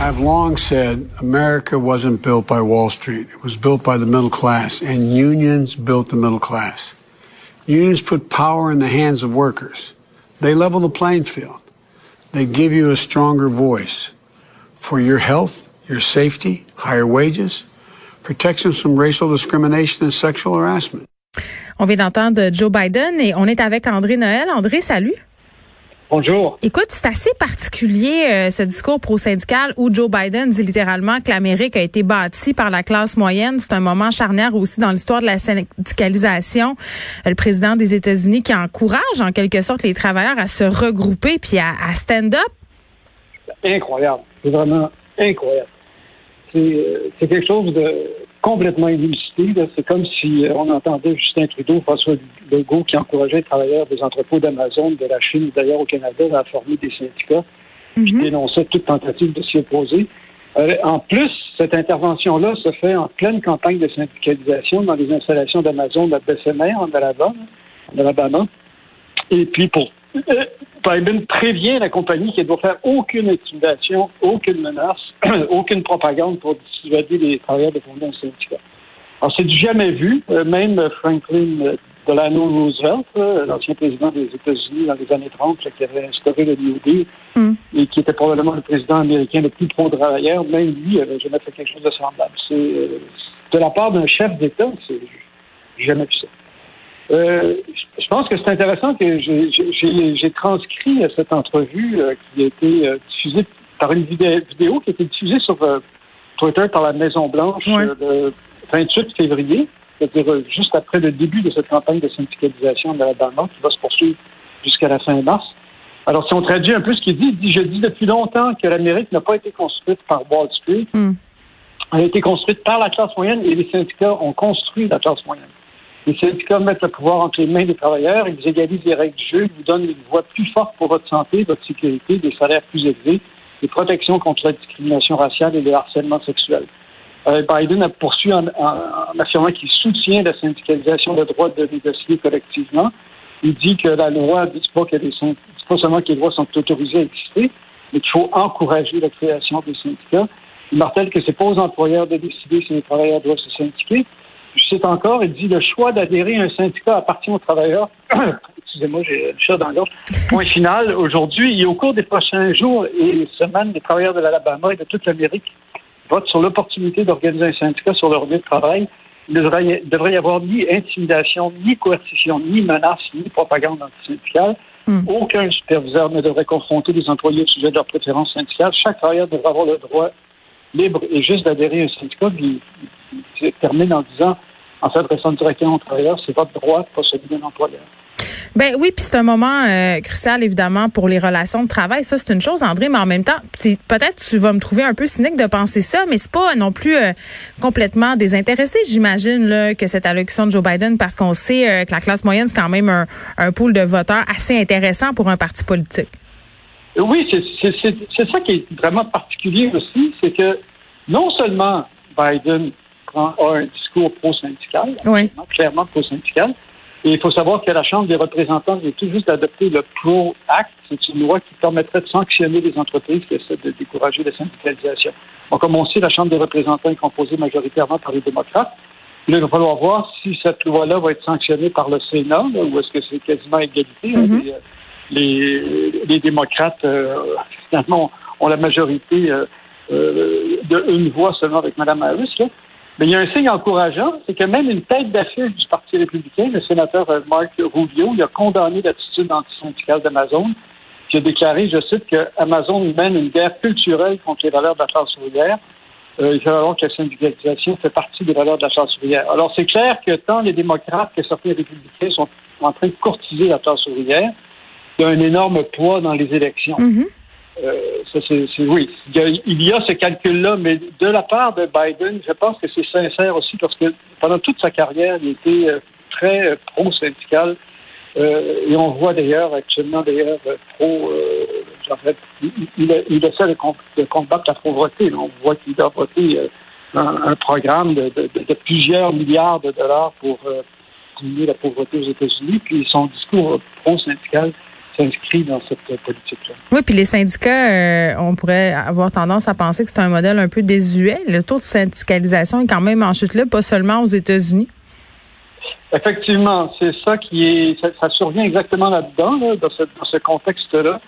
I've long said America wasn't built by Wall Street. It was built by the middle class, and unions built the middle class. Unions put power in the hands of workers. They level the playing field. They give you a stronger voice for your health, your safety, higher wages, protections from racial discrimination and sexual harassment. On vient d'entendre Joe Biden et on est avec André Noël. André, salut. Bonjour. Écoute, c'est assez particulier euh, ce discours pro-syndical où Joe Biden dit littéralement que l'Amérique a été bâtie par la classe moyenne. C'est un moment charnière aussi dans l'histoire de la syndicalisation. Euh, le président des États-Unis qui encourage en quelque sorte les travailleurs à se regrouper puis à, à stand up. Incroyable. C'est vraiment incroyable. C'est euh, quelque chose de complètement illusité. C'est comme si euh, on entendait Justin Trudeau, François Legault, qui encourageait les travailleurs des entrepôts d'Amazon, de la Chine, d'ailleurs au Canada, à former des syndicats, qui Mhm. dénonçaient toute tentative de s'y opposer. Euh, en plus, cette intervention-là se fait en pleine campagne de syndicalisation dans les installations d'Amazon à Bessemer, en Alabama, en Alabama. Et puis, pour Biden prévient la compagnie qu'elle doit faire aucune intimidation, aucune menace, aucune propagande pour dissuader les travailleurs de fonder un syndicat. Alors, c'est du jamais vu. Euh, même Franklin euh, Delano Roosevelt, euh, l'ancien président des États-Unis dans les années 30, là, qui avait instauré le New Deal Mm. et qui était probablement le président américain le plus pro-travailleur, même lui avait jamais fait quelque chose de semblable. C'est euh, de la part d'un chef d'État, c'est jamais vu ça. Euh, je pense que c'est intéressant que j'ai- j'ai j'ai transcrit euh, cette entrevue euh, qui a été euh, diffusée par une vidéo, vidéo qui a été diffusée sur euh, Twitter par la Maison Blanche euh, le 28 février, c'est-à-dire juste après le début de cette campagne de syndicalisation de l'Alabama qui va se poursuivre jusqu'à la fin mars. Alors, si on traduit un peu ce qu'il dit, il dit Je dis depuis longtemps que l'Amérique n'a pas été construite par Wall Street, Mm. elle a été construite par la classe moyenne et les syndicats ont construit la classe moyenne. Les syndicats mettent le pouvoir entre les mains des travailleurs, ils égalisent les règles du jeu, ils vous donnent une voix plus forte pour votre santé, votre sécurité, des salaires plus élevés, des protections contre la discrimination raciale et le harcèlement sexuel. Euh, Biden a poursuivi en, affirmant qu'il soutient la syndicalisation, le droit de négocier collectivement. Il dit que la loi ne dit pas, pas seulement que les lois sont autorisées à exister, mais qu'il faut encourager la création des syndicats. Il martèle que c'est pas aux employeurs de décider si les travailleurs doivent se syndiquer. Je cite encore, il dit le choix d'adhérer à un syndicat appartient aux travailleurs. Excusez-moi, j'ai le chat dans l'autre. Point final, aujourd'hui et au cours des prochains jours et semaines, les travailleurs de l'Alabama et de toute l'Amérique votent sur l'opportunité d'organiser un syndicat sur leur lieu de travail. Il ne devrait y- avoir ni intimidation, ni coercition, ni menace, ni propagande antisyndicale. Mm. Aucun superviseur ne devrait confronter les employés au sujet de leurs préférences syndicales. Chaque travailleur devrait avoir le droit libre et juste d'adhérer à un syndicat. Il termine en disant, en s'adressant directement aux travailleurs, c'est votre droit, pas celui d'un employeur. Ben oui, puis c'est un moment euh, crucial évidemment pour les relations de travail. Ça c'est une chose, André, mais en même temps, peut-être tu vas me trouver un peu cynique de penser ça, mais c'est pas non plus euh, complètement désintéressé. J'imagine là que cette allocution de Joe Biden, parce qu'on sait euh, que la classe moyenne c'est quand même un, un pool de voteurs assez intéressant pour un parti politique. Oui, c'est ça qui est vraiment particulier aussi, c'est que non seulement Biden a un discours pro-syndical, Oui. clairement pro-syndical, et il faut savoir que la Chambre des représentants vient tout juste d'adopter le Pro Act. C'est une loi qui permettrait de sanctionner les entreprises qui essaient de décourager la syndicalisation. Donc, comme on sait, la Chambre des représentants est composée majoritairement par les démocrates. Là, il va falloir voir si cette loi-là va être sanctionnée par le Sénat, là, ou est-ce que c'est quasiment égalité. Mhm. les, les, les démocrates, euh, finalement, ont la majorité euh, euh, de une voix seulement avec Mme Harris. Là. Mais il y a un signe encourageant, c'est que même une tête d'affiche du Parti républicain, le sénateur euh, Mark Rubio, il a condamné l'attitude antisyndicale d'Amazon, qui a déclaré, je cite, que Amazon mène une guerre culturelle contre les valeurs de la classe ouvrière. Euh, il fait alors que la syndicalisation fait partie des valeurs de la classe ouvrière. Alors, c'est clair que tant les démocrates que certains républicains sont en train de courtiser la classe ouvrière, il y a un énorme poids dans les élections. Mhm. ça, c'est, oui, il y, a, ce calcul-là, mais de la part de Biden, je pense que c'est sincère aussi parce que pendant toute sa carrière, il était très pro-syndical. et on voit d'ailleurs actuellement d'ailleurs pro, en fait, il, il, essaie de, de, combattre la pauvreté. On voit qu'il a voté un, programme de, plusieurs milliards de dollars pour diminuer la pauvreté aux États-Unis. Puis son discours pro-syndical s'inscrit dans cette politique-là. Oui, puis les syndicats, euh, on pourrait avoir tendance à penser que c'est un modèle un peu désuet. Le taux de syndicalisation est quand même en chute là, pas seulement aux États-Unis. Effectivement, c'est ça qui est, ça, survient exactement là-dedans, dans, ce, contexte-là.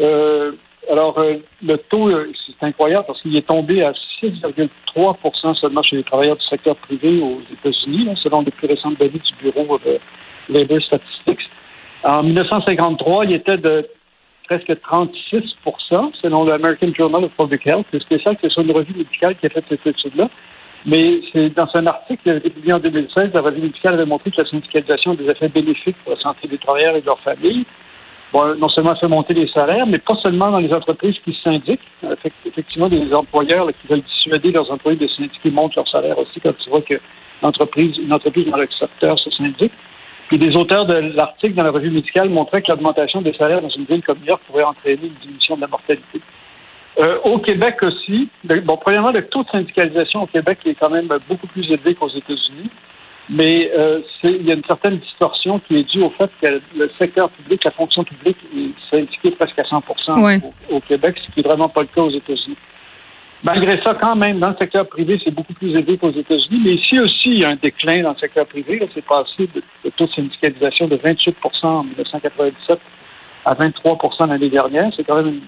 Euh, alors, euh, le taux, c'est incroyable parce qu'il est tombé à 6,3% seulement chez les travailleurs du secteur privé aux États-Unis, selon les plus récentes données du Bureau de Labor Statistics. En 1953, il était de presque 36 selon l'American Journal of Public Health. C'est spécial que ce soit une revue médicale qui a fait cette étude-là. Mais c'est dans un article qui avait été publié en 2016, la revue médicale avait montré que la syndicalisation a des effets bénéfiques pour la santé des travailleurs et de leurs familles. Bon, non seulement fait monter les salaires, mais pas seulement dans les entreprises qui syndiquent. Effectivement, des employeurs qui veulent dissuader leurs employés de syndiquer montent leur salaire aussi quand tu vois que l'entreprise, une entreprise dans le secteur se syndique. Puis des auteurs de l'article dans la revue médicale montraient que l'augmentation des salaires dans une ville comme New York pourrait entraîner une diminution de la mortalité. Euh, au Québec aussi, bon, premièrement, le taux de syndicalisation au Québec est quand même beaucoup plus élevé qu'aux États-Unis, mais euh, il y a une certaine distorsion qui est due au fait que le secteur public, la fonction publique, est syndiquée presque à 100 au, au, Québec, ce qui n'est vraiment pas le cas aux États-Unis. Malgré ça, quand même, dans le secteur privé, c'est beaucoup plus élevé qu'aux États-Unis. Mais ici aussi, il y a un déclin dans le secteur privé. C'est passé de, taux de syndicalisation de 28% en 1997 à 23 l'année dernière. C'est quand même une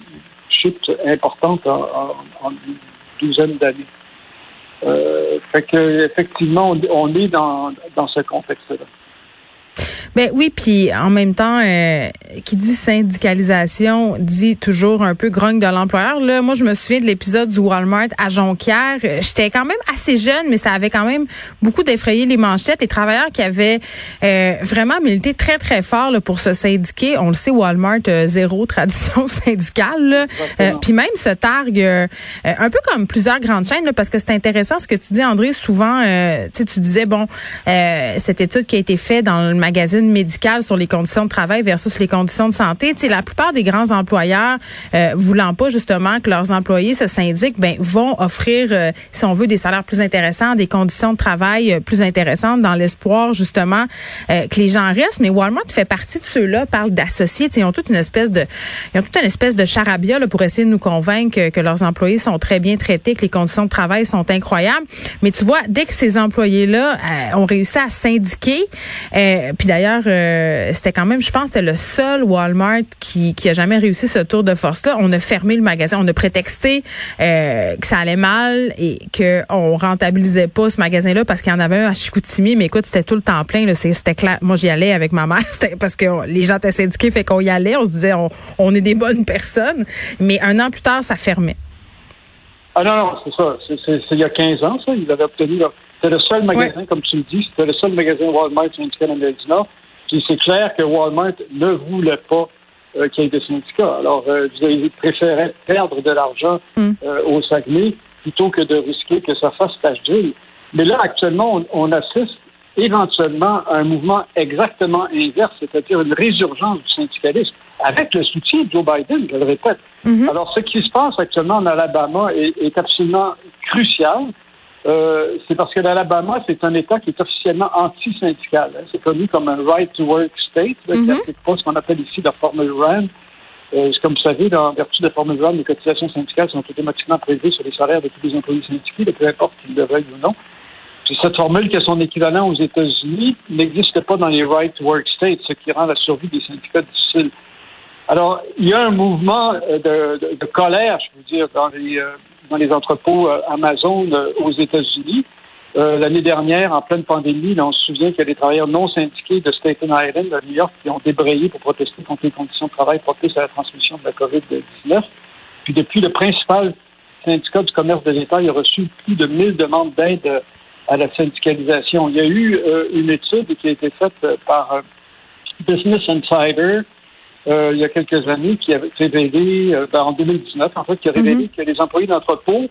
chute importante en, une douzaine d'années. Euh, fait que effectivement, on, est dans, dans ce contexte-là. Ben oui, puis en même temps, euh, qui dit syndicalisation dit toujours un peu grogne de l'employeur. Là, moi, je me souviens de l'épisode du Walmart à Jonquière. Euh, j'étais quand même assez jeune, mais ça avait quand même beaucoup défrayé les manchettes. Les travailleurs qui avaient euh, vraiment milité très très fort là, pour se syndiquer. On le sait, Walmart zéro tradition syndicale. puis même se targue un peu comme plusieurs grandes chaînes, là, parce que c'est intéressant ce que tu dis, André. Souvent, tu disais bon, cette étude qui a été faite dans le magazine sur les conditions de travail versus les conditions de santé. La plupart des grands employeurs euh, voulant pas justement que leurs employés se syndiquent, ben vont offrir, euh, si on veut, des salaires plus intéressants, des conditions de travail euh, plus intéressantes, dans l'espoir justement euh, que les gens restent. Mais Walmart fait partie de ceux-là, parle d'associés. Ils ont toute une espèce de, ils ont toute une espèce de charabia là, pour essayer de nous convaincre que, leurs employés sont très bien traités, que les conditions de travail sont incroyables. Mais tu vois, dès que ces employés-là ont réussi à syndiquer, puis d'ailleurs euh, c'était quand même, je pense, c'était le seul Walmart qui, qui a jamais réussi ce tour de force-là. On a fermé le magasin, on a prétexté euh, que ça allait mal et qu'on rentabilisait pas ce magasin-là parce qu'il y en avait un à Chicoutimi. Mais écoute, c'était tout le temps plein. C'était clair. Moi, j'y allais avec ma mère parce que les gens étaient syndiqués, fait qu'on y allait. On se disait, on, on est des bonnes personnes. Mais un an plus tard, ça fermait. Ah non, non, c'est ça. C'est il y a 15 ans, ça. Ils avaient obtenu leur... C'était le seul magasin, comme tu le dis, c'était le seul magasin Walmart syndical en Amérique du Nord c'est clair que Walmart ne voulait pas euh, qu'il y ait des syndicats. Alors, euh, avez préféré perdre de l'argent mm. euh, au Saguenay plutôt que de risquer que ça fasse tache d'huile. Mais là, actuellement, on, assiste éventuellement à un mouvement exactement inverse, c'est-à-dire une résurgence du syndicalisme avec le soutien de Joe Biden, je le répète. Mm-hmm. Alors, ce qui se passe actuellement en Alabama est, est absolument crucial. Euh, c'est parce que l'Alabama, c'est un État qui est officiellement anti-syndical. Hein. C'est connu comme un right to work state, qui mm pas ce qu'on appelle ici la formule RAND. Euh, comme vous savez, en vertu de la formule RAND, les cotisations syndicales sont automatiquement prélevées sur les salaires de tous les employés syndiqués, peu importe qu'ils le veuillent ou non. cette formule, qui a son équivalent aux États-Unis, n'existe pas dans les right to work states, ce qui rend la survie des syndicats difficile. Alors, il y a un mouvement euh, de, de, colère, je veux dire, dans les, euh, dans les entrepôts euh, Amazon aux États-Unis. L'année dernière, en pleine pandémie, on se souvient qu'il y a des travailleurs non syndiqués de Staten Island, à New York, qui ont débrayé pour protester contre les conditions de travail propices à la transmission de la COVID-19. Puis depuis, le principal syndicat du commerce de l'État a reçu plus de 1000 demandes d'aide à la syndicalisation. Il y a eu une étude qui a été faite par Business Insider euh, il y a quelques années qui avait révélé, euh, ben, en 2019, en fait, qui a révélé que les employés d'entrepôt,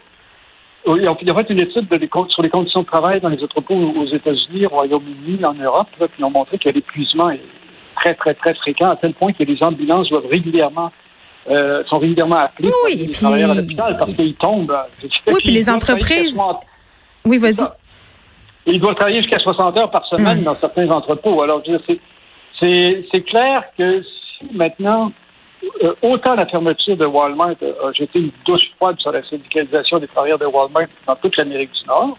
euh, ils ont fait une étude de les, sur les conditions de travail dans les entrepôts aux États-Unis, au Royaume-Uni, en Europe, là, puis ils ont montré que l'épuisement est très, très, très fréquent, à tel point que les ambulances doivent régulièrement euh, sont régulièrement appelés oui, les puis... travailleurs à l'hôpital parce qu'ils tombent. Oui, puis les entreprises. Oui, vas-y. Ils doivent travailler jusqu'à 60 heures par semaine mmh. dans certains entrepôts. Alors, c'est clair que maintenant, euh, autant la fermeture de Walmart a jeté une douche froide sur la syndicalisation des travailleurs de Walmart dans toute l'Amérique du Nord,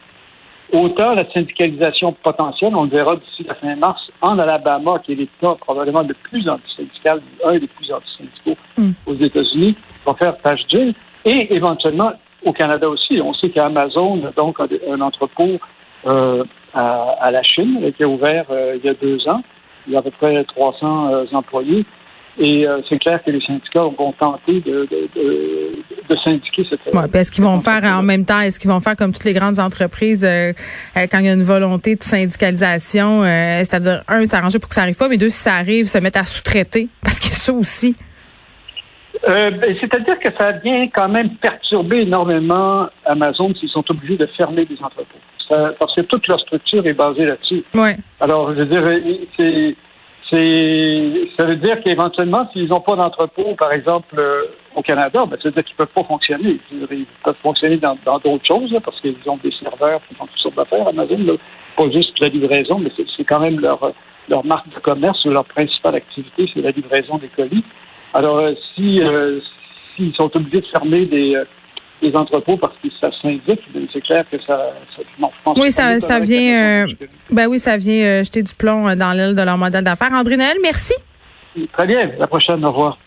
autant la syndicalisation potentielle, on le verra d'ici la fin mars, en Alabama, qui est l'État probablement le plus antisyndical, un des plus antisyndicaux mm. aux États-Unis, va faire tâche d'huile. Et éventuellement, au Canada aussi, on sait qu'Amazon, donc, a un entrepôt euh, à, à, la Chine, qui a ouvert euh, il y a deux ans. Il y a à peu près 300 euh, employés. Et euh, c'est clair que les syndicats vont tenter de, de, de, de syndiquer cette. Ouais, est-ce qu'ils vont faire en même temps, est-ce qu'ils vont faire comme toutes les grandes entreprises euh, euh quand il y a une volonté de syndicalisation, euh, c'est-à-dire un, s'arranger pour que ça arrive pas, mais deux, si ça arrive, se mettre à sous-traiter, parce que ça aussi. Ben, c'est-à-dire que ça vient quand même perturber énormément Amazon s'ils sont obligés de fermer des entrepôts. Ça, parce que toute leur structure est basée là-dessus. Ouais. Alors, je veux dire, c'est c'est ça veut dire qu'éventuellement, s'ils n'ont pas d'entrepôt, par exemple, euh, au Canada, ben, ça veut dire qu'ils ne peuvent pas fonctionner. Ils peuvent fonctionner dans d'autres choses, parce qu'ils ont des serveurs qui font toutes sortes d'affaires, Amazon, là, pas juste la livraison, mais c'est quand même leur, leur marque de commerce, leur principale activité, c'est la livraison des colis. Alors, euh, si euh, s'ils sont obligés de fermer des des entrepôts parce que ça s'indique. C'est clair que ça. ça non, oui, ça, ça vient. Euh, ben oui, ça vient euh, jeter du plomb euh, dans l'aile de leur modèle d'affaires. André Noël, merci. Très bien. La prochaine. Au revoir.